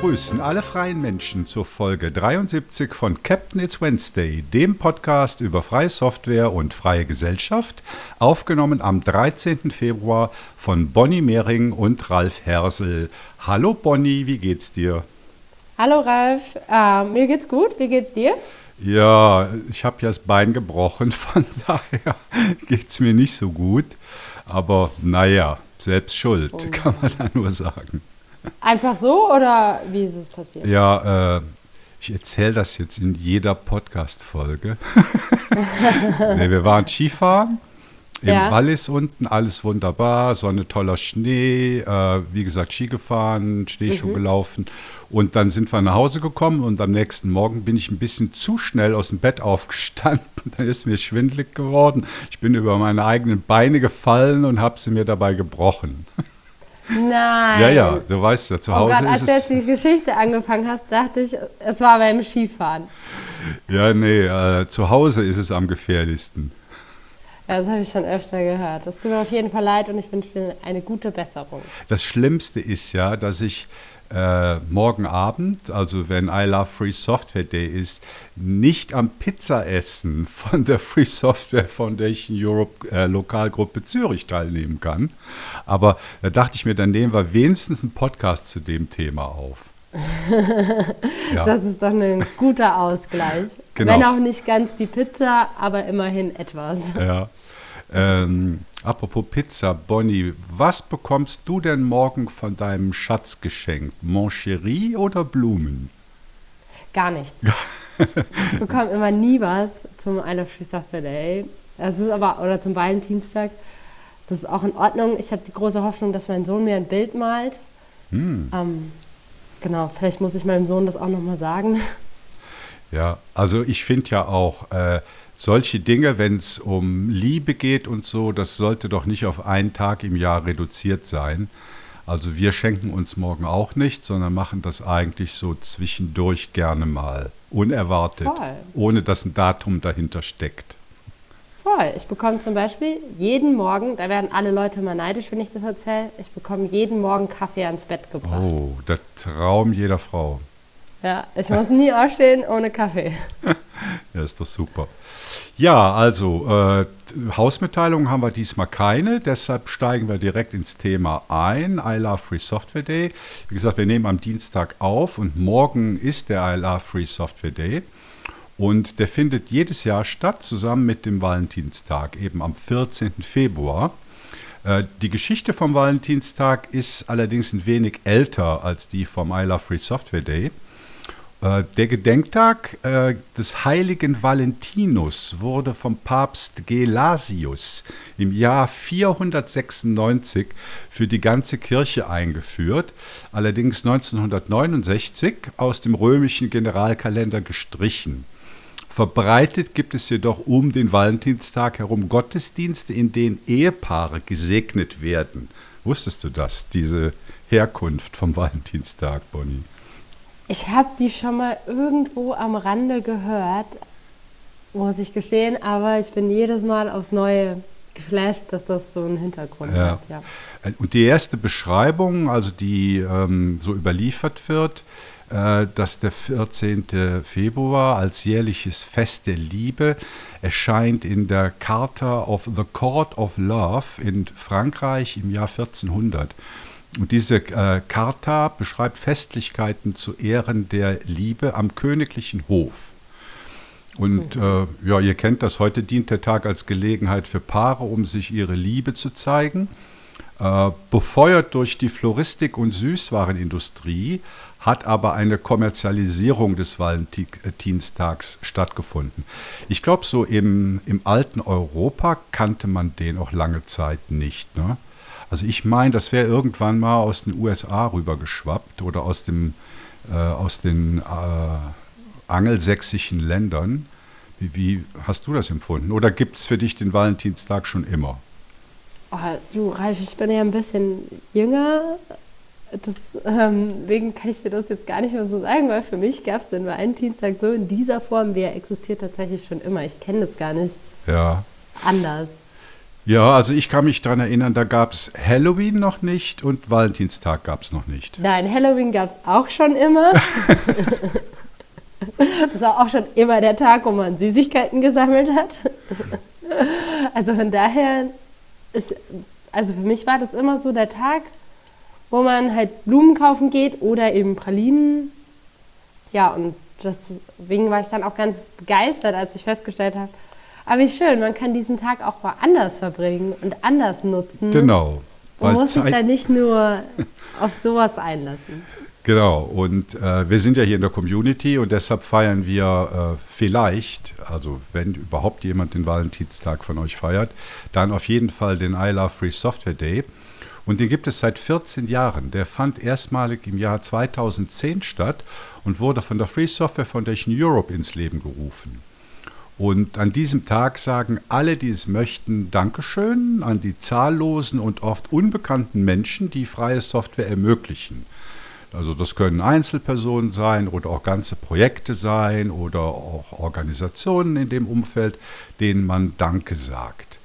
begrüßen alle freien Menschen zur Folge 73 von Captain It's Wednesday, dem Podcast über freie Software und freie Gesellschaft, aufgenommen am 13. Februar von Bonnie Mehring und Ralf Hersel. Hallo Bonnie, wie geht's dir? Hallo Ralf, äh, mir geht's gut, wie geht's dir? Ja, ich habe ja das Bein gebrochen, von daher geht's mir nicht so gut. Aber naja, selbst schuld, oh. kann man da nur sagen. Einfach so oder wie ist es passiert? Ja, äh, ich erzähle das jetzt in jeder Podcast-Folge. nee, wir waren Skifahren im ja. Wallis unten, alles wunderbar, Sonne, toller Schnee, äh, wie gesagt, Ski gefahren, Schneeschuh mhm. gelaufen. Und dann sind wir nach Hause gekommen und am nächsten Morgen bin ich ein bisschen zu schnell aus dem Bett aufgestanden. Dann ist mir schwindelig geworden. Ich bin über meine eigenen Beine gefallen und habe sie mir dabei gebrochen. Nein. Ja, ja, du weißt ja, zu Hause oh Gott, ist als du jetzt die Geschichte angefangen hast, dachte ich, es war beim Skifahren. Ja, nee, äh, zu Hause ist es am gefährlichsten. Ja, das habe ich schon öfter gehört. Das tut mir auf jeden Fall leid und ich wünsche dir eine gute Besserung. Das Schlimmste ist ja, dass ich äh, morgen Abend, also wenn I Love Free Software Day ist, nicht am Pizzaessen von der Free Software Foundation Europe äh, Lokalgruppe Zürich teilnehmen kann. Aber da dachte ich mir, dann nehmen wir wenigstens einen Podcast zu dem Thema auf. ja. Das ist doch ein guter Ausgleich. Genau. Wenn auch nicht ganz die Pizza, aber immerhin etwas. Ja. Ähm, apropos Pizza, Bonnie, was bekommst du denn morgen von deinem Schatz geschenkt? Moncherie oder Blumen? Gar nichts. ich bekomme immer nie was zum I Love Software Day. Das ist aber, oder zum Valentinstag. Das ist auch in Ordnung. Ich habe die große Hoffnung, dass mein Sohn mir ein Bild malt. Hm. Ähm, genau, vielleicht muss ich meinem Sohn das auch nochmal sagen. Ja, also ich finde ja auch, äh, solche Dinge, wenn es um Liebe geht und so, das sollte doch nicht auf einen Tag im Jahr reduziert sein. Also wir schenken uns morgen auch nicht, sondern machen das eigentlich so zwischendurch gerne mal, unerwartet, Voll. ohne dass ein Datum dahinter steckt. Voll. Ich bekomme zum Beispiel jeden Morgen, da werden alle Leute mal neidisch, wenn ich das erzähle, ich bekomme jeden Morgen Kaffee ans Bett gebracht. Oh, der Traum jeder Frau. Ja, ich muss nie aufstehen ohne Kaffee. ja, ist doch super. Ja, also äh, Hausmitteilungen haben wir diesmal keine, deshalb steigen wir direkt ins Thema ein. I Love Free Software Day. Wie gesagt, wir nehmen am Dienstag auf und morgen ist der I Love Free Software Day. Und der findet jedes Jahr statt, zusammen mit dem Valentinstag, eben am 14. Februar. Äh, die Geschichte vom Valentinstag ist allerdings ein wenig älter als die vom I Love Free Software Day. Äh, der Gedenktag äh, des heiligen Valentinus wurde vom Papst Gelasius im Jahr 496 für die ganze Kirche eingeführt, allerdings 1969 aus dem römischen Generalkalender gestrichen. Verbreitet gibt es jedoch um den Valentinstag herum Gottesdienste, in denen Ehepaare gesegnet werden. Wusstest du das, diese Herkunft vom Valentinstag, Bonnie? Ich habe die schon mal irgendwo am Rande gehört, muss ich gestehen, aber ich bin jedes Mal aufs Neue geflasht, dass das so einen Hintergrund ja. hat. Ja. Und die erste Beschreibung, also die ähm, so überliefert wird, äh, dass der 14. Februar als jährliches Fest der Liebe erscheint in der Charta of the Court of Love in Frankreich im Jahr 1400. Und diese äh, Charta beschreibt Festlichkeiten zu Ehren der Liebe am königlichen Hof. Und äh, ja, ihr kennt das, heute dient der Tag als Gelegenheit für Paare, um sich ihre Liebe zu zeigen. Äh, befeuert durch die Floristik und Süßwarenindustrie hat aber eine Kommerzialisierung des Valentinstags stattgefunden. Ich glaube, so im, im alten Europa kannte man den auch lange Zeit nicht. Ne? Also ich meine, das wäre irgendwann mal aus den USA rübergeschwappt oder aus, dem, äh, aus den äh, angelsächsischen Ländern. Wie, wie, hast du das empfunden? Oder gibt es für dich den Valentinstag schon immer? Oh, du, Ralf, ich bin ja ein bisschen jünger. Deswegen ähm, kann ich dir das jetzt gar nicht mehr so sagen, weil für mich gab es den Valentinstag so in dieser Form, wie er existiert tatsächlich schon immer. Ich kenne das gar nicht ja. anders. Ja, also ich kann mich daran erinnern, da gab es Halloween noch nicht und Valentinstag gab es noch nicht. Nein, Halloween gab es auch schon immer. das war auch schon immer der Tag, wo man Süßigkeiten gesammelt hat. also von daher ist, also für mich war das immer so der Tag, wo man halt Blumen kaufen geht oder eben Pralinen. Ja, und deswegen war ich dann auch ganz begeistert, als ich festgestellt habe, aber wie schön, man kann diesen Tag auch woanders verbringen und anders nutzen. Genau. Man muss sich da nicht nur auf sowas einlassen. Genau, und äh, wir sind ja hier in der Community und deshalb feiern wir äh, vielleicht, also wenn überhaupt jemand den Valentinstag von euch feiert, dann auf jeden Fall den I Love Free Software Day. Und den gibt es seit 14 Jahren. Der fand erstmalig im Jahr 2010 statt und wurde von der Free Software Foundation Europe ins Leben gerufen. Und an diesem Tag sagen alle, die es möchten, Dankeschön an die zahllosen und oft unbekannten Menschen, die freie Software ermöglichen. Also das können Einzelpersonen sein oder auch ganze Projekte sein oder auch Organisationen in dem Umfeld, denen man Danke sagt.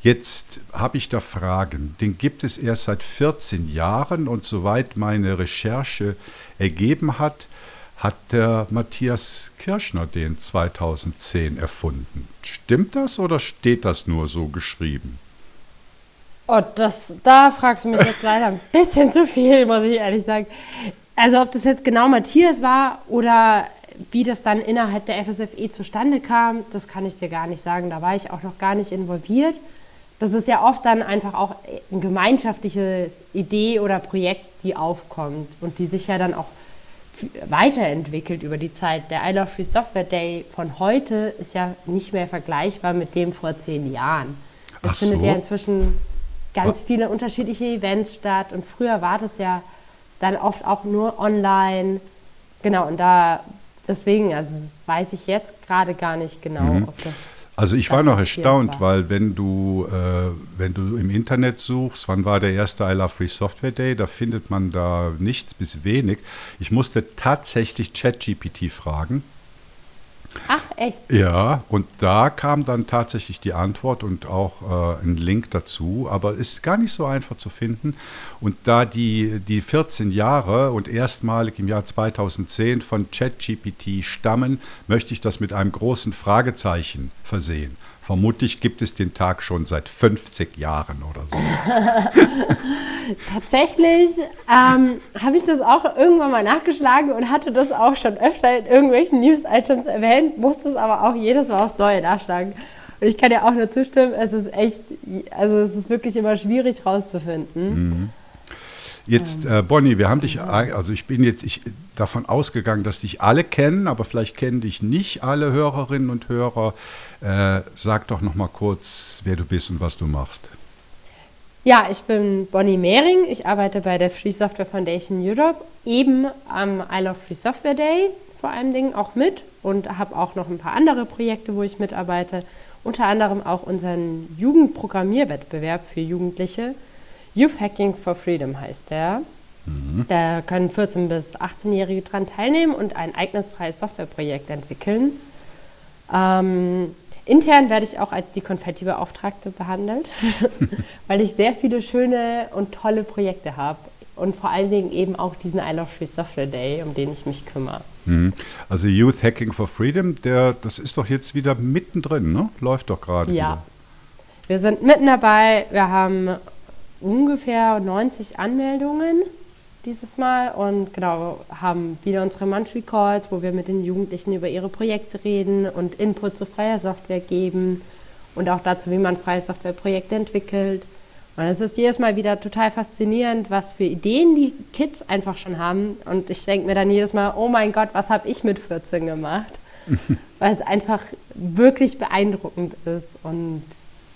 Jetzt habe ich da Fragen. Den gibt es erst seit 14 Jahren und soweit meine Recherche ergeben hat, hat der Matthias Kirschner den 2010 erfunden. Stimmt das oder steht das nur so geschrieben? Oh, das, da fragst du mich jetzt leider ein bisschen zu viel, muss ich ehrlich sagen. Also ob das jetzt genau Matthias war oder wie das dann innerhalb der FSFE zustande kam, das kann ich dir gar nicht sagen. Da war ich auch noch gar nicht involviert. Das ist ja oft dann einfach auch eine gemeinschaftliche Idee oder Projekt, die aufkommt und die sich ja dann auch weiterentwickelt über die Zeit. Der I Love Free Software Day von heute ist ja nicht mehr vergleichbar mit dem vor zehn Jahren. Es Ach findet so. ja inzwischen ganz viele unterschiedliche Events statt und früher war das ja dann oft auch nur online. Genau, und da deswegen, also das weiß ich jetzt gerade gar nicht genau, Mhm. ob das. Also ich war noch erstaunt, weil wenn du, äh, wenn du im Internet suchst, wann war der erste I Love Free Software Day, da findet man da nichts bis wenig. Ich musste tatsächlich ChatGPT fragen. Ach, echt? Ja, und da kam dann tatsächlich die Antwort und auch äh, ein Link dazu, aber ist gar nicht so einfach zu finden. Und da die, die 14 Jahre und erstmalig im Jahr 2010 von ChatGPT stammen, möchte ich das mit einem großen Fragezeichen versehen. Vermutlich gibt es den Tag schon seit 50 Jahren oder so. Tatsächlich ähm, habe ich das auch irgendwann mal nachgeschlagen und hatte das auch schon öfter in irgendwelchen News-Items erwähnt, musste es aber auch jedes Mal aufs Neue nachschlagen. Und ich kann ja auch nur zustimmen, es ist echt, also es ist wirklich immer schwierig rauszufinden. Jetzt, äh, Bonnie, wir haben dich, also ich bin jetzt ich, davon ausgegangen, dass dich alle kennen, aber vielleicht kennen dich nicht alle Hörerinnen und Hörer. Äh, sag doch noch mal kurz, wer du bist und was du machst. Ja, ich bin Bonnie Mehring. Ich arbeite bei der Free Software Foundation Europe, eben am I Love Free Software Day vor allen Dingen auch mit und habe auch noch ein paar andere Projekte, wo ich mitarbeite. Unter anderem auch unseren Jugendprogrammierwettbewerb für Jugendliche. Youth Hacking for Freedom heißt der. Da können 14- bis 18-Jährige dran teilnehmen und ein eigenes freies Softwareprojekt entwickeln. Ähm, intern werde ich auch als die Konfetti-Beauftragte behandelt, weil ich sehr viele schöne und tolle Projekte habe und vor allen Dingen eben auch diesen I Love Free Software Day, um den ich mich kümmere. Mhm. Also Youth Hacking for Freedom, der, das ist doch jetzt wieder mittendrin, ne? Läuft doch gerade. Ja. Wir sind mitten dabei. Wir haben ungefähr 90 Anmeldungen dieses Mal und genau haben wieder unsere Monthly Calls, wo wir mit den Jugendlichen über ihre Projekte reden und Input zu freier Software geben und auch dazu, wie man freie Softwareprojekte entwickelt. Und es ist jedes Mal wieder total faszinierend, was für Ideen die Kids einfach schon haben. Und ich denke mir dann jedes Mal, oh mein Gott, was habe ich mit 14 gemacht? Weil es einfach wirklich beeindruckend ist und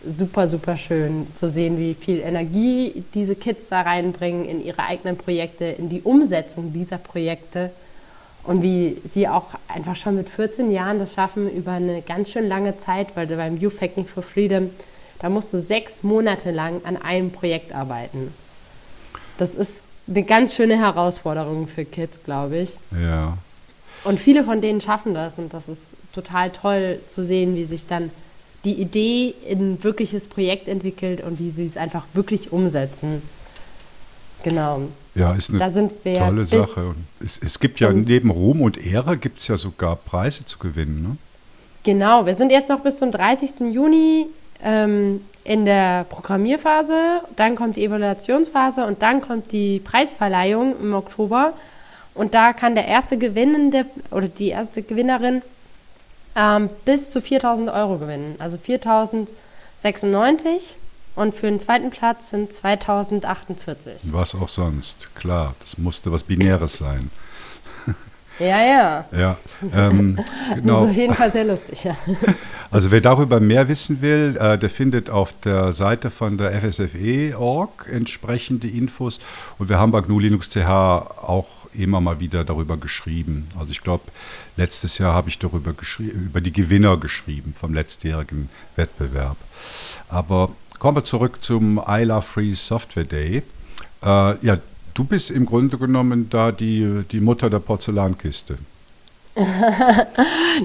super, super schön zu sehen, wie viel Energie diese Kids da reinbringen in ihre eigenen Projekte, in die Umsetzung dieser Projekte und wie sie auch einfach schon mit 14 Jahren das schaffen über eine ganz schön lange Zeit, weil beim Youth Hacking for Freedom, da musst du sechs Monate lang an einem Projekt arbeiten. Das ist eine ganz schöne Herausforderung für Kids, glaube ich. Ja. Und viele von denen schaffen das und das ist total toll zu sehen, wie sich dann die Idee in ein wirkliches Projekt entwickelt und wie sie es einfach wirklich umsetzen. Genau. Ja, ist eine tolle Sache. Und es, es gibt ja neben Ruhm und Ehre gibt es ja sogar Preise zu gewinnen. Ne? Genau, wir sind jetzt noch bis zum 30. Juni ähm, in der Programmierphase, dann kommt die Evaluationsphase und dann kommt die Preisverleihung im Oktober. Und da kann der erste Gewinnende oder die erste Gewinnerin ähm, bis zu 4000 Euro gewinnen. Also 4096 und für den zweiten Platz sind 2048. Was auch sonst, klar. Das musste was Binäres sein. Ja, ja. Ja, ähm, Das genau. ist auf jeden Fall sehr lustig, ja. Also wer darüber mehr wissen will, äh, der findet auf der Seite von der FSFE.org entsprechende Infos. Und wir haben bei GNU Linux CH auch immer mal wieder darüber geschrieben. Also ich glaube, letztes Jahr habe ich darüber geschrieben, über die Gewinner geschrieben vom letztjährigen Wettbewerb. Aber kommen wir zurück zum ILA Free Software Day. Äh, ja, du bist im Grunde genommen da die, die Mutter der Porzellankiste.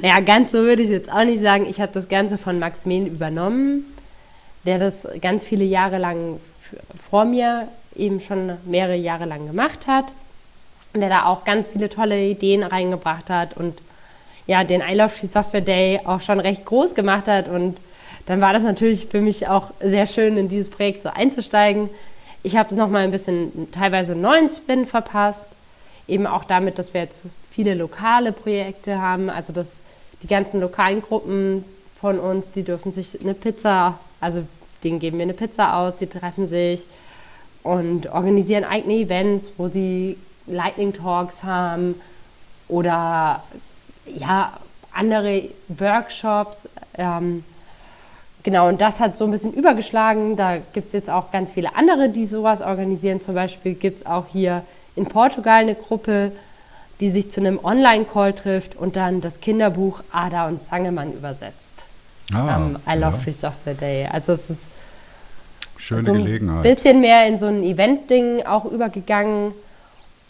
Naja, ganz so würde ich jetzt auch nicht sagen. Ich habe das Ganze von Max Mehn übernommen, der das ganz viele Jahre lang vor mir eben schon mehrere Jahre lang gemacht hat der da auch ganz viele tolle Ideen reingebracht hat und ja, den I Love Free Software Day auch schon recht groß gemacht hat. Und dann war das natürlich für mich auch sehr schön, in dieses Projekt so einzusteigen. Ich habe es nochmal ein bisschen teilweise einen neuen Spin verpasst, eben auch damit, dass wir jetzt viele lokale Projekte haben, also dass die ganzen lokalen Gruppen von uns, die dürfen sich eine Pizza, also denen geben wir eine Pizza aus, die treffen sich und organisieren eigene Events, wo sie Lightning Talks haben oder ja, andere Workshops. Ähm, genau, und das hat so ein bisschen übergeschlagen. Da gibt es jetzt auch ganz viele andere, die sowas organisieren. Zum Beispiel gibt es auch hier in Portugal eine Gruppe, die sich zu einem Online-Call trifft und dann das Kinderbuch Ada und Sangemann übersetzt. am I Love ja, Free Software Day. Also es ist schöne so ein Gelegenheit. bisschen mehr in so ein Event-Ding auch übergegangen,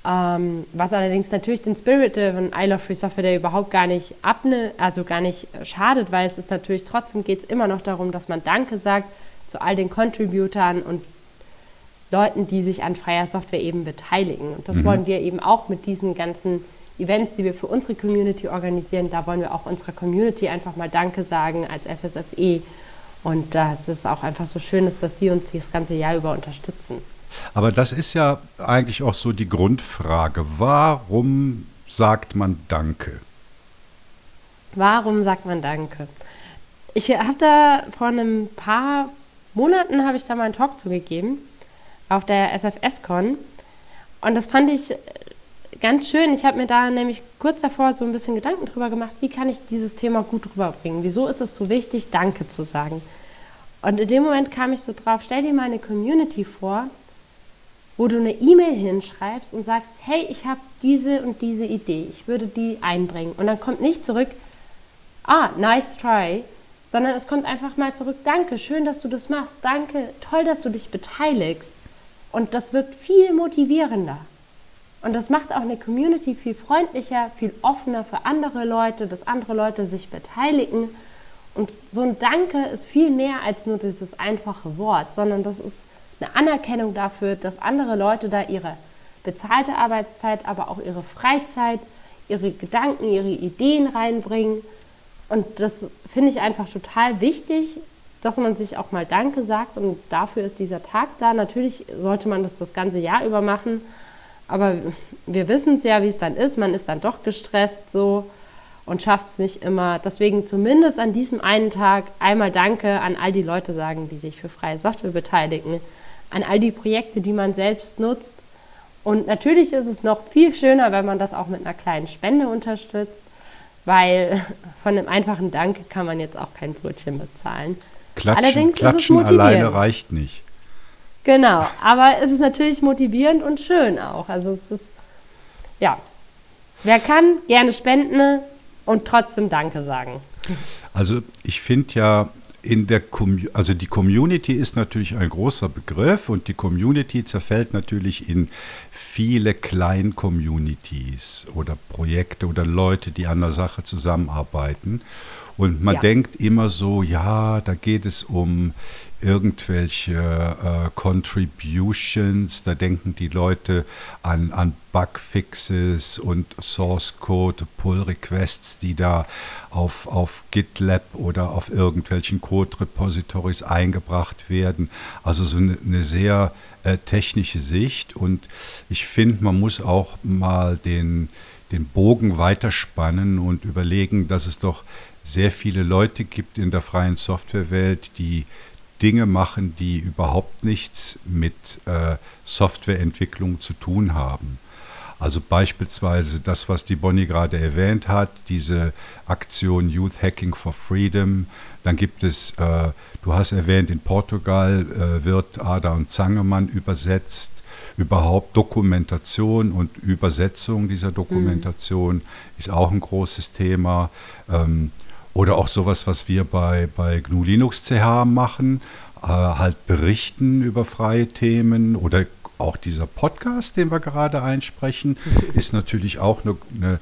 ähm, was allerdings natürlich den Spirit von I Love Free Software Day überhaupt gar nicht abne, also gar nicht äh, schadet, weil es ist natürlich trotzdem geht es immer noch darum, dass man Danke sagt zu all den Contributern und Leuten, die sich an freier Software eben beteiligen. Und das wollen wir eben auch mit diesen ganzen Events, die wir für unsere Community organisieren, da wollen wir auch unserer Community einfach mal Danke sagen als FSFE. Und das ist auch einfach so schön, ist, dass die uns das ganze Jahr über unterstützen. Aber das ist ja eigentlich auch so die Grundfrage. Warum sagt man Danke? Warum sagt man Danke? Ich habe da vor einem paar Monaten habe ich da mal einen Talk zugegeben auf der SFS-Con und das fand ich ganz schön. Ich habe mir da nämlich kurz davor so ein bisschen Gedanken drüber gemacht, wie kann ich dieses Thema gut rüberbringen? Wieso ist es so wichtig, Danke zu sagen? Und in dem Moment kam ich so drauf, stell dir mal eine Community vor, wo du eine E-Mail hinschreibst und sagst, hey, ich habe diese und diese Idee, ich würde die einbringen. Und dann kommt nicht zurück, ah, nice try, sondern es kommt einfach mal zurück, danke, schön, dass du das machst, danke, toll, dass du dich beteiligst. Und das wirkt viel motivierender. Und das macht auch eine Community viel freundlicher, viel offener für andere Leute, dass andere Leute sich beteiligen. Und so ein Danke ist viel mehr als nur dieses einfache Wort, sondern das ist eine Anerkennung dafür, dass andere Leute da ihre bezahlte Arbeitszeit, aber auch ihre Freizeit, ihre Gedanken, ihre Ideen reinbringen. Und das finde ich einfach total wichtig, dass man sich auch mal Danke sagt. Und dafür ist dieser Tag da. Natürlich sollte man das das ganze Jahr über machen. Aber wir wissen es ja, wie es dann ist. Man ist dann doch gestresst so und schafft es nicht immer. Deswegen zumindest an diesem einen Tag einmal Danke an all die Leute sagen, die sich für freie Software beteiligen, an all die Projekte, die man selbst nutzt. Und natürlich ist es noch viel schöner, wenn man das auch mit einer kleinen Spende unterstützt, weil von einem einfachen Danke kann man jetzt auch kein Brötchen bezahlen. Klatschen, Allerdings ist es Klatschen alleine reicht nicht. Genau, aber es ist natürlich motivierend und schön auch. Also es ist, ja, wer kann, gerne spenden und trotzdem Danke sagen. Also ich finde ja in der also die Community ist natürlich ein großer Begriff und die Community zerfällt natürlich in viele Klein-Communities oder Projekte oder Leute, die an der Sache zusammenarbeiten. Und man Ja. denkt immer so, ja, da geht es um irgendwelche äh, Contributions, da denken die Leute an, an Bugfixes und Source Code, Pull Requests, die da auf, auf GitLab oder auf irgendwelchen Code-Repositories eingebracht werden. Also so eine, eine sehr äh, technische Sicht und ich finde, man muss auch mal den, den Bogen weiterspannen und überlegen, dass es doch sehr viele Leute gibt in der freien Softwarewelt, die Dinge machen, die überhaupt nichts mit äh, Softwareentwicklung zu tun haben. Also beispielsweise das, was die Bonnie gerade erwähnt hat, diese Aktion Youth Hacking for Freedom. Dann gibt es, äh, du hast erwähnt, in Portugal äh, wird Ada und Zangemann übersetzt. Überhaupt Dokumentation und Übersetzung dieser Dokumentation ist auch ein großes Thema. Ähm, oder auch sowas, was wir bei, bei GNU Linux CH machen, äh, halt berichten über freie Themen oder auch dieser Podcast, den wir gerade einsprechen, ist natürlich auch eine, eine,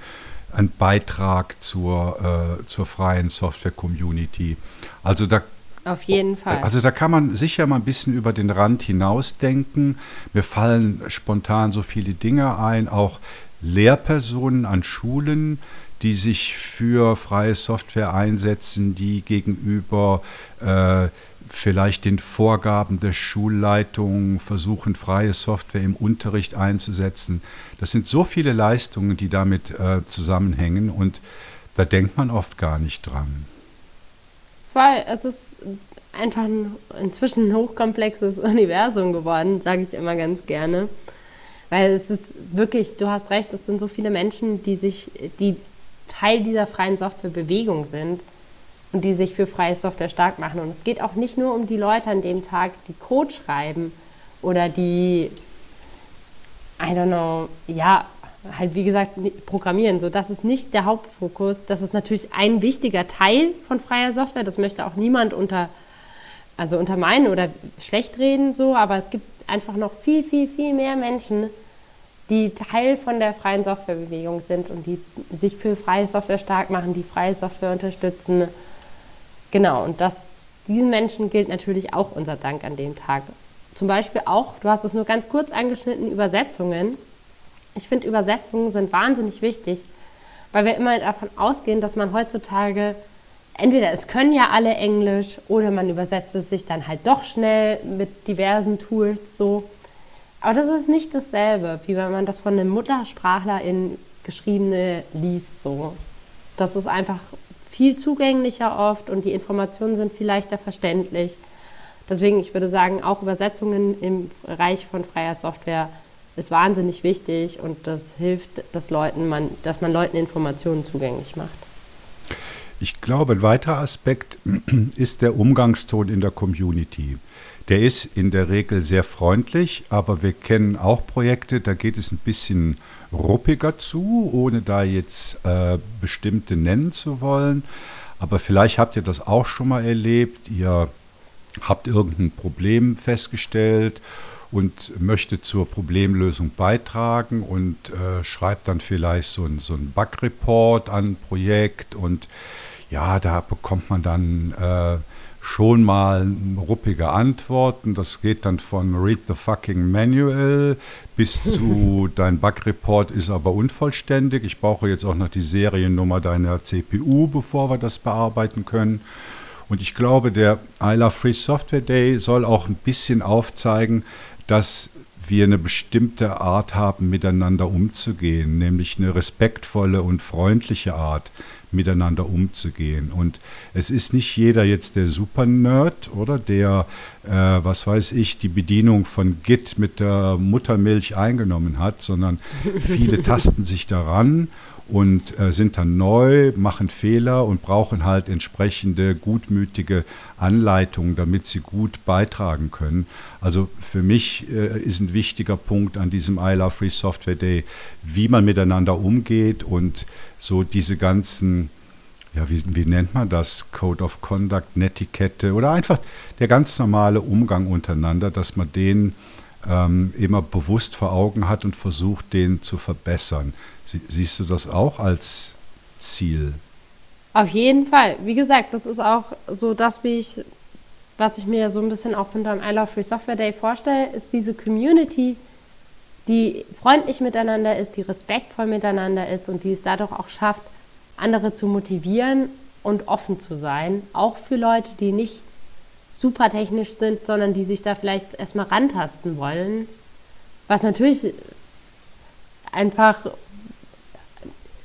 ein Beitrag zur, äh, zur freien Software-Community. Also da Auf jeden Fall. also da kann man sicher mal ein bisschen über den Rand hinausdenken. Mir fallen spontan so viele Dinge ein, auch Lehrpersonen an Schulen, die sich für freie Software einsetzen, die gegenüber äh, vielleicht den Vorgaben der Schulleitung versuchen, freie Software im Unterricht einzusetzen. Das sind so viele Leistungen, die damit äh, zusammenhängen und da denkt man oft gar nicht dran. Weil es ist einfach ein, inzwischen ein hochkomplexes Universum geworden, sage ich immer ganz gerne. Weil es ist wirklich, du hast recht, es sind so viele Menschen, die sich, die Teil dieser freien Softwarebewegung sind und die sich für freie Software stark machen. Und es geht auch nicht nur um die Leute an dem Tag, die Code schreiben oder die, I don't know, ja, halt wie gesagt, programmieren. So, das ist nicht der Hauptfokus. Das ist natürlich ein wichtiger Teil von freier Software. Das möchte auch niemand unter, also untermeinen oder schlecht reden, so, aber es gibt einfach noch viel, viel, viel mehr Menschen, die Teil von der freien Softwarebewegung sind und die sich für freie Software stark machen, die freie Software unterstützen. Genau, und das, diesen Menschen gilt natürlich auch unser Dank an dem Tag. Zum Beispiel auch, du hast es nur ganz kurz angeschnitten, Übersetzungen. Ich finde, Übersetzungen sind wahnsinnig wichtig, weil wir immer davon ausgehen, dass man heutzutage entweder es können ja alle Englisch oder man übersetzt es sich dann halt doch schnell mit diversen Tools so. Aber das ist nicht dasselbe, wie wenn man das von einem Muttersprachler in geschriebene liest so. Das ist einfach viel zugänglicher oft und die Informationen sind viel leichter verständlich. Deswegen, ich würde sagen, auch Übersetzungen im Bereich von freier Software ist wahnsinnig wichtig und das hilft, dass, Leuten man, dass man Leuten Informationen zugänglich macht. Ich glaube, ein weiterer Aspekt ist der Umgangston in der Community. Der ist in der Regel sehr freundlich, aber wir kennen auch Projekte, da geht es ein bisschen ruppiger zu, ohne da jetzt äh, bestimmte nennen zu wollen. Aber vielleicht habt ihr das auch schon mal erlebt. Ihr habt irgendein Problem festgestellt und möchtet zur Problemlösung beitragen und äh, schreibt dann vielleicht so ein, so ein Bug-Report an ein Projekt und ja, da bekommt man dann äh, schon mal ruppige Antworten. Das geht dann von Read the fucking Manual bis zu dein Bug-Report ist aber unvollständig. Ich brauche jetzt auch noch die Seriennummer deiner CPU, bevor wir das bearbeiten können. Und ich glaube, der ILA Free Software Day soll auch ein bisschen aufzeigen, dass wir eine bestimmte Art haben, miteinander umzugehen, nämlich eine respektvolle und freundliche Art, miteinander umzugehen. Und es ist nicht jeder jetzt der Super-Nerd, oder der, äh, was weiß ich, die Bedienung von Git mit der Muttermilch eingenommen hat, sondern viele tasten sich daran und äh, sind dann neu, machen Fehler und brauchen halt entsprechende gutmütige Anleitungen, damit sie gut beitragen können. Also für mich äh, ist ein wichtiger Punkt an diesem I Love Free Software Day, wie man miteinander umgeht und so diese ganzen, ja, wie, wie nennt man das? Code of Conduct, Netiquette oder einfach der ganz normale Umgang untereinander, dass man den ähm, immer bewusst vor Augen hat und versucht, den zu verbessern. Sie, siehst du das auch als Ziel? Auf jeden Fall. Wie gesagt, das ist auch so das, wie ich, was ich mir so ein bisschen auch unter dem I Love Free Software Day vorstelle, ist diese Community, die freundlich miteinander ist, die respektvoll miteinander ist und die es dadurch auch schafft, andere zu motivieren und offen zu sein, auch für Leute, die nicht super technisch sind, sondern die sich da vielleicht erstmal rantasten wollen. Was natürlich einfach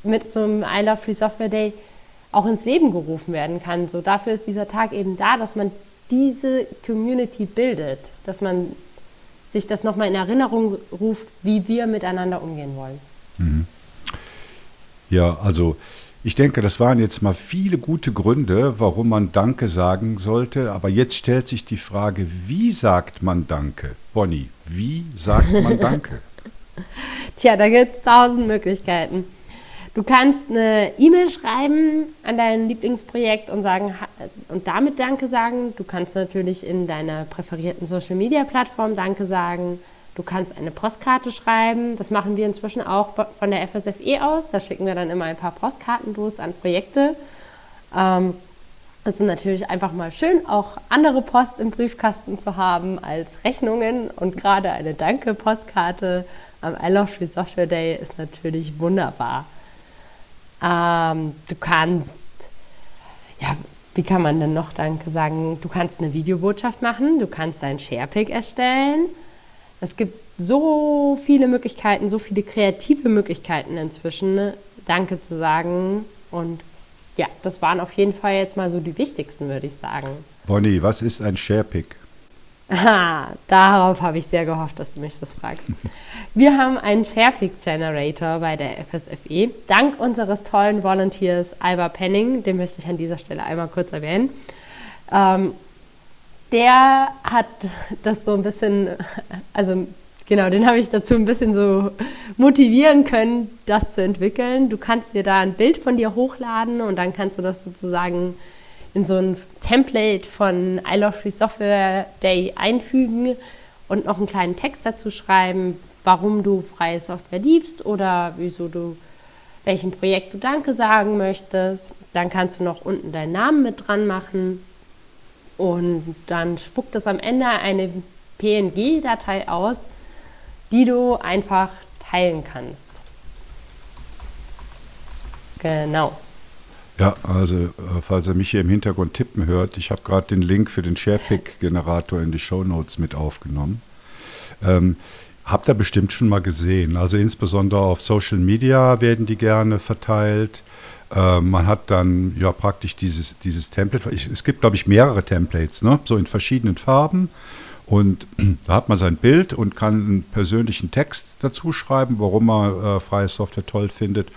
mit so einem I Love Free Software Day auch ins Leben gerufen werden kann. So dafür ist dieser Tag eben da, dass man diese Community bildet, dass man sich das nochmal in Erinnerung ruft, wie wir miteinander umgehen wollen. Mhm. Ja, also ich denke, das waren jetzt mal viele gute Gründe, warum man Danke sagen sollte. Aber jetzt stellt sich die Frage, wie sagt man Danke? Bonnie, wie sagt man Danke? Tja, da gibt es tausend Möglichkeiten. Du kannst eine E-Mail schreiben an dein Lieblingsprojekt und sagen und damit Danke sagen. Du kannst natürlich in deiner präferierten Social Media Plattform Danke sagen. Du kannst eine Postkarte schreiben. Das machen wir inzwischen auch von der FSFE aus. Da schicken wir dann immer ein paar Postkarten los an Projekte. Ähm, es ist natürlich einfach mal schön, auch andere Post im Briefkasten zu haben als Rechnungen. Und gerade eine Danke-Postkarte am I Love Free Software Day ist natürlich wunderbar. Ähm, du kannst, ja, wie kann man denn noch Danke sagen? Du kannst eine Videobotschaft machen, du kannst einen Sharepick erstellen. Es gibt so viele Möglichkeiten, so viele kreative Möglichkeiten inzwischen, ne? Danke zu sagen. Und ja, das waren auf jeden Fall jetzt mal so die wichtigsten, würde ich sagen. Bonnie, was ist ein Sharepick? Ah, darauf habe ich sehr gehofft, dass du mich das fragst. Wir haben einen SharePick Generator bei der FSFE. Dank unseres tollen Volunteers Alba Penning, den möchte ich an dieser Stelle einmal kurz erwähnen. Ähm, der hat das so ein bisschen, also genau, den habe ich dazu ein bisschen so motivieren können, das zu entwickeln. Du kannst dir da ein Bild von dir hochladen und dann kannst du das sozusagen in so ein Template von I Love Free Software Day einfügen und noch einen kleinen Text dazu schreiben, warum du freie Software liebst oder wieso du welchem Projekt du Danke sagen möchtest. Dann kannst du noch unten deinen Namen mit dran machen und dann spuckt es am Ende eine PNG-Datei aus, die du einfach teilen kannst. Genau. Ja, also äh, falls ihr mich hier im Hintergrund tippen hört, ich habe gerade den Link für den SharePick-Generator in die Show Notes mit aufgenommen. Ähm, habt ihr bestimmt schon mal gesehen. Also insbesondere auf Social Media werden die gerne verteilt. Äh, man hat dann ja praktisch dieses, dieses Template. Ich, es gibt, glaube ich, mehrere Templates, ne? so in verschiedenen Farben. Und da hat man sein Bild und kann einen persönlichen Text dazu schreiben, warum man äh, freie Software toll findet.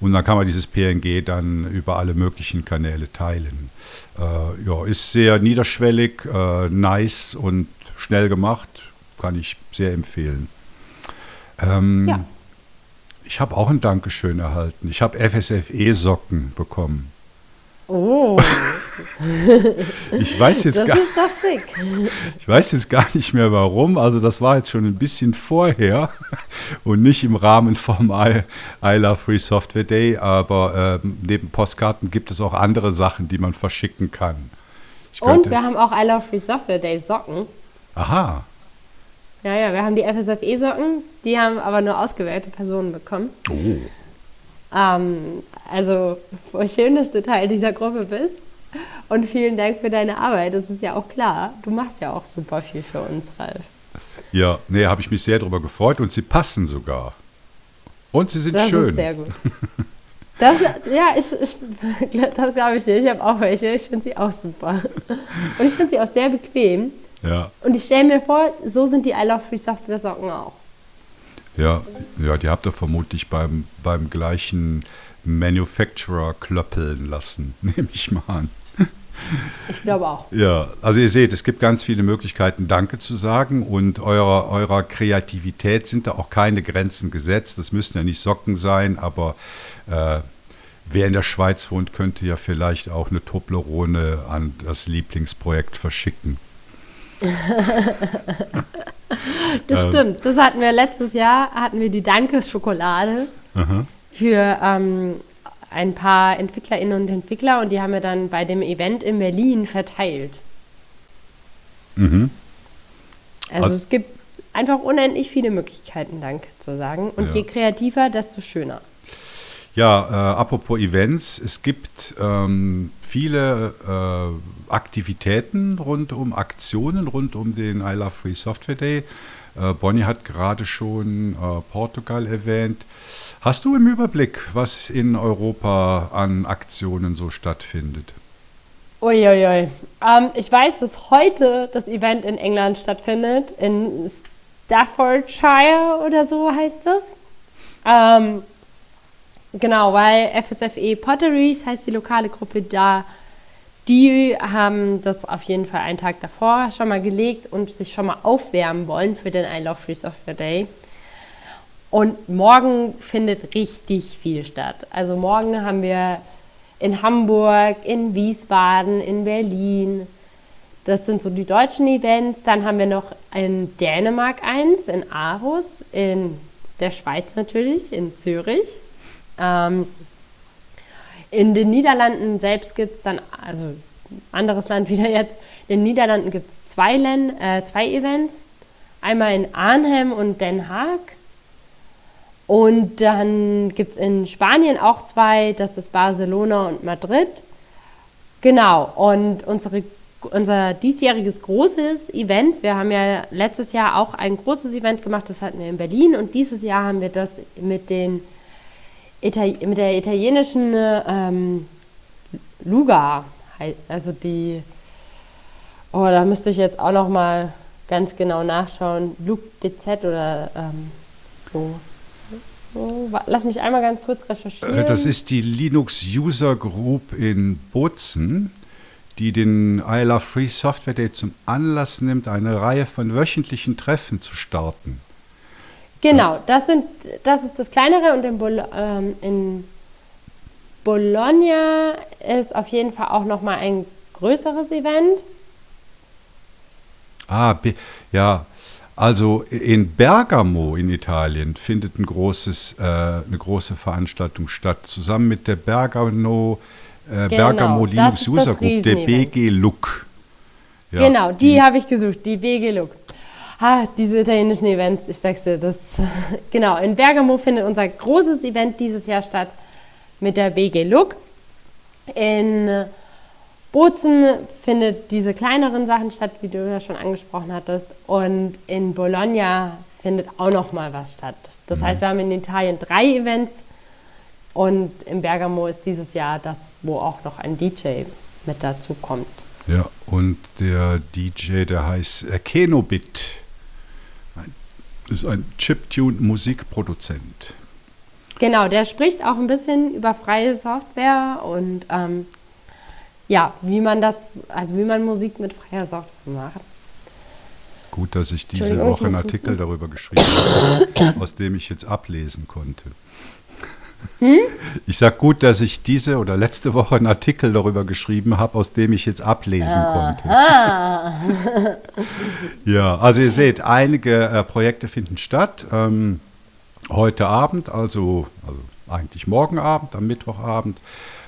Und dann kann man dieses PNG dann über alle möglichen Kanäle teilen. Äh, ja, ist sehr niederschwellig, äh, nice und schnell gemacht. Kann ich sehr empfehlen. Ähm, ja. Ich habe auch ein Dankeschön erhalten. Ich habe FSFE-Socken bekommen. Oh. ich weiß jetzt das gar, ist doch schick. Ich weiß jetzt gar nicht mehr warum. Also das war jetzt schon ein bisschen vorher und nicht im Rahmen vom I, I Love Free Software Day. Aber äh, neben Postkarten gibt es auch andere Sachen, die man verschicken kann. und wir haben auch I Love Free Software Day Socken. Aha. Ja, ja, wir haben die FSFE-Socken, die haben aber nur ausgewählte Personen bekommen. Oh. Ähm, also, schön, dass du Teil dieser Gruppe bist. Und vielen Dank für deine Arbeit. Das ist ja auch klar. Du machst ja auch super viel für uns, Ralf. Ja, nee, habe ich mich sehr darüber gefreut und sie passen sogar. Und sie sind das schön. Das ist sehr gut. Das, ja, ich, ich das glaube ich dir. Ich habe auch welche. Ich finde sie auch super. Und ich finde sie auch sehr bequem. Ja. Und ich stelle mir vor, so sind die I Love Free Software Socken auch. Ja, ja, die habt ihr vermutlich beim, beim gleichen Manufacturer klöppeln lassen, nehme ich mal an. Ich glaube auch. Ja, also ihr seht, es gibt ganz viele Möglichkeiten, Danke zu sagen und eurer, eurer Kreativität sind da auch keine Grenzen gesetzt. Das müssten ja nicht Socken sein, aber äh, wer in der Schweiz wohnt, könnte ja vielleicht auch eine Toblerone an das Lieblingsprojekt verschicken. das ähm. stimmt. Das hatten wir letztes Jahr, hatten wir die Danke-Schokolade für ähm, ein paar Entwicklerinnen und Entwickler und die haben wir dann bei dem Event in Berlin verteilt. Mhm. Also, Also- es gibt einfach unendlich viele Möglichkeiten, Danke zu sagen. Und Ja. je kreativer, desto schöner. Ja, äh, apropos Events, es gibt ähm, viele äh, Aktivitäten rund um Aktionen, rund um den I Love Free Software Day. Äh, Bonnie hat gerade schon äh, Portugal erwähnt. Hast du im Überblick, was in Europa an Aktionen so stattfindet? Uiuiui. Ähm, ich weiß, dass heute das Event in England stattfindet, in Staffordshire oder so heißt es. Ähm, genau, weil FSFE Potteries heißt die lokale Gruppe da. Die haben das auf jeden Fall einen Tag davor schon mal gelegt und sich schon mal aufwärmen wollen für den I Love Free Software Day. Und morgen findet richtig viel statt. Also morgen haben wir in Hamburg, in Wiesbaden, in Berlin. Das sind so die deutschen Events. Dann haben wir noch in Dänemark eins, in Aarhus, in der Schweiz natürlich, in Zürich. Ähm, in den Niederlanden selbst gibt es dann, also anderes Land wieder jetzt, in den Niederlanden gibt es zwei, äh, zwei Events. Einmal in Arnhem und Den Haag. Und dann gibt es in Spanien auch zwei, das ist Barcelona und Madrid. Genau, und unsere, unser diesjähriges großes Event, wir haben ja letztes Jahr auch ein großes Event gemacht, das hatten wir in Berlin und dieses Jahr haben wir das mit, den Itali mit der italienischen ähm, Luga, also die, oh, da müsste ich jetzt auch noch mal ganz genau nachschauen, Lug BZ oder ähm, so. Wa- Lass mich einmal ganz kurz recherchieren. Äh, Das ist die Linux User Group in Bozen, die den I Love Free Software Day zum Anlass nimmt, eine Reihe von wöchentlichen Treffen zu starten. Genau, das, sind, das ist das kleinere und in, Bol ähm, in Bologna ist auf jeden Fall auch nochmal ein größeres Event. Ah, ja. Also in Bergamo in Italien findet ein großes, äh, eine große Veranstaltung statt, zusammen mit der Bergamo, äh, Genau, Bergamo Linux User Group, der. BG Look. Ja, genau, die, habe ich gesucht, die BG Look. Ah, diese italienischen Events, ich sag's dir, das. genau, in Bergamo findet unser großes Event dieses Jahr statt mit der BG Look. In Bozen findet diese kleineren Sachen statt, wie du ja schon angesprochen hattest. Und in Bologna findet auch noch mal was statt. Das heißt, wir haben in Italien drei Events und in Bergamo ist dieses Jahr das, wo auch noch ein DJ mit dazu kommt. Ja, und der DJ, der heißt äh, Kenobit. Ist ein Chiptune-Musikproduzent. Genau, der spricht auch ein bisschen über freie Software und ähm, ja, wie man das, also wie man Musik mit freier Software macht. Gut, dass ich diese Woche einen Artikel darüber geschrieben habe, aus dem ich jetzt ablesen konnte. Hm? Ich sage gut, dass ich diese oder letzte Woche einen Artikel darüber geschrieben habe, aus dem ich jetzt ablesen konnte. ja, also ihr seht, einige äh, Projekte finden statt. Ähm, heute Abend, also, also eigentlich morgen Abend, am Mittwochabend,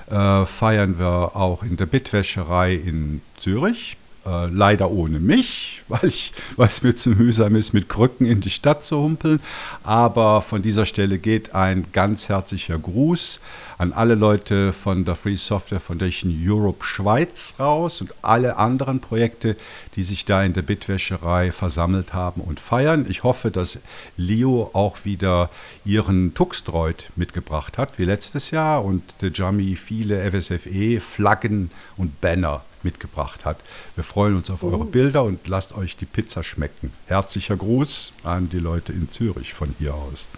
äh, feiern wir auch in der Bitwäscherei in Zürich. Äh, leider ohne mich, weil, ich, weil es mir zu mühsam ist, mit Krücken in die Stadt zu humpeln. Aber von dieser Stelle geht ein ganz herzlicher Gruß an alle Leute von der Free Software Foundation Europe Schweiz raus und alle anderen Projekte, die sich da in der Bitwäscherei versammelt haben und feiern. Ich hoffe, dass Leo auch wieder ihren Tuxdroid mitgebracht hat, wie letztes Jahr, und der Jami viele FSFE-Flaggen und Banner mitgebracht hat. Wir freuen uns auf eure Bilder und lasst euch die Pizza schmecken. Herzlicher Gruß an die Leute in Zürich von hier aus.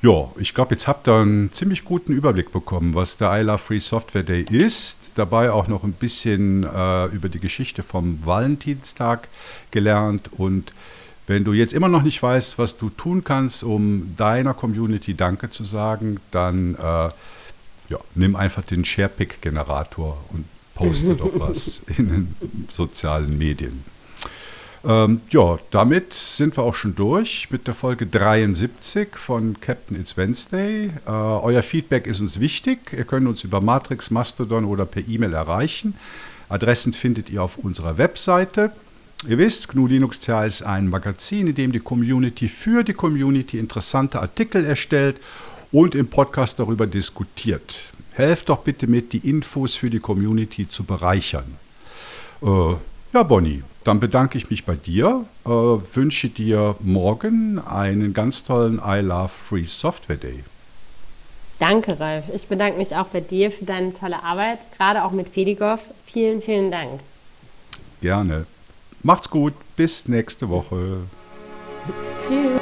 Ja, ich glaube, jetzt habt ihr einen ziemlich guten Überblick bekommen, was der I Love Free Software Day ist. Dabei auch noch ein bisschen äh, über die Geschichte vom Valentinstag gelernt. Und wenn du jetzt immer noch nicht weißt, was du tun kannst, um deiner Community Danke zu sagen, dann äh, ja, nimm einfach den SharePick-Generator und poste doch was in den sozialen Medien. Ähm, ja, damit sind wir auch schon durch mit der Folge 73 von Captain It's Wednesday. Äh, euer Feedback ist uns wichtig. Ihr könnt uns über Matrix, Mastodon oder per E-Mail erreichen. Adressen findet ihr auf unserer Webseite. Ihr wisst, GNU Linux TH ist ein Magazin, in dem die Community für die Community interessante Artikel erstellt und im Podcast darüber diskutiert. Helft doch bitte mit, die Infos für die Community zu bereichern. Äh, ja, Bonnie, dann bedanke ich mich bei dir, äh, wünsche dir morgen einen ganz tollen I Love Free Software Day. Danke, Ralf. Ich bedanke mich auch bei dir für deine tolle Arbeit, gerade auch mit Fedigoff. Vielen, vielen Dank. Gerne. Macht's gut, bis nächste Woche. Tschüss.